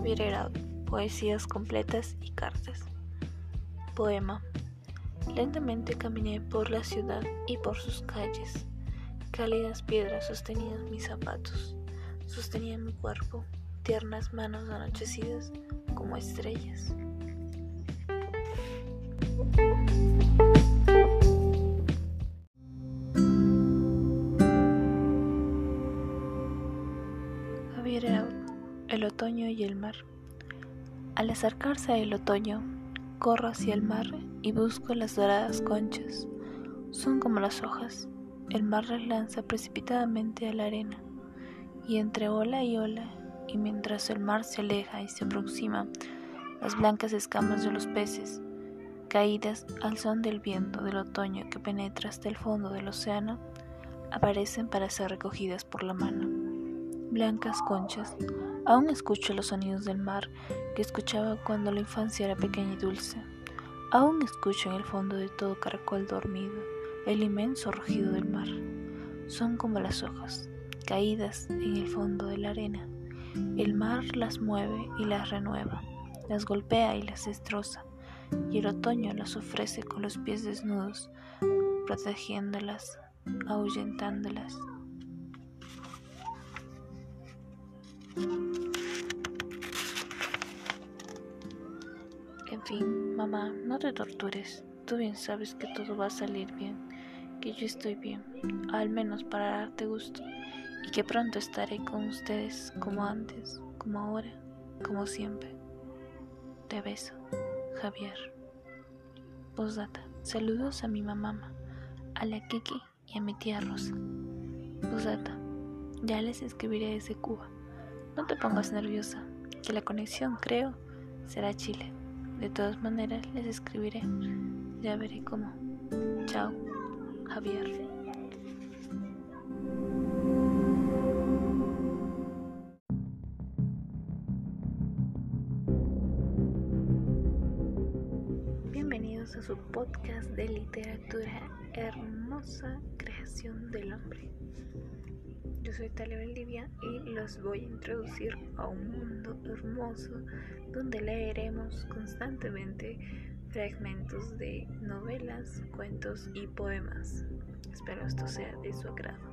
Javier Poesías completas y cartas. Poema. Lentamente caminé por la ciudad y por sus calles. Cálidas piedras sostenían mis zapatos, sostenían mi cuerpo, tiernas manos anochecidas como estrellas. Javier el otoño y el mar. Al acercarse el otoño, corro hacia el mar y busco las doradas conchas. Son como las hojas. El mar las lanza precipitadamente a la arena. Y entre ola y ola, y mientras el mar se aleja y se aproxima, las blancas escamas de los peces, caídas al son del viento del otoño que penetra hasta el fondo del océano, aparecen para ser recogidas por la mano. Blancas conchas, aún escucho los sonidos del mar que escuchaba cuando la infancia era pequeña y dulce. Aún escucho en el fondo de todo caracol dormido el inmenso rugido del mar. Son como las hojas, caídas en el fondo de la arena. El mar las mueve y las renueva, las golpea y las destroza, y el otoño las ofrece con los pies desnudos, protegiéndolas, ahuyentándolas. En fin, mamá, no te tortures. Tú bien sabes que todo va a salir bien, que yo estoy bien, al menos para darte gusto, y que pronto estaré con ustedes como antes, como ahora, como siempre. Te beso, Javier. Posdata. Saludos a mi mamá, a la Kiki y a mi tía Rosa. Posdata. Ya les escribiré desde Cuba. No te pongas nerviosa, que la conexión, creo, será Chile. De todas maneras, les escribiré. Ya veré cómo. Chao, Javier. Bienvenidos a su podcast de literatura Hermosa Creación del Hombre. Yo soy Talia Valdivia y los voy a introducir a un mundo hermoso donde leeremos constantemente fragmentos de novelas, cuentos y poemas. Espero esto sea de su agrado.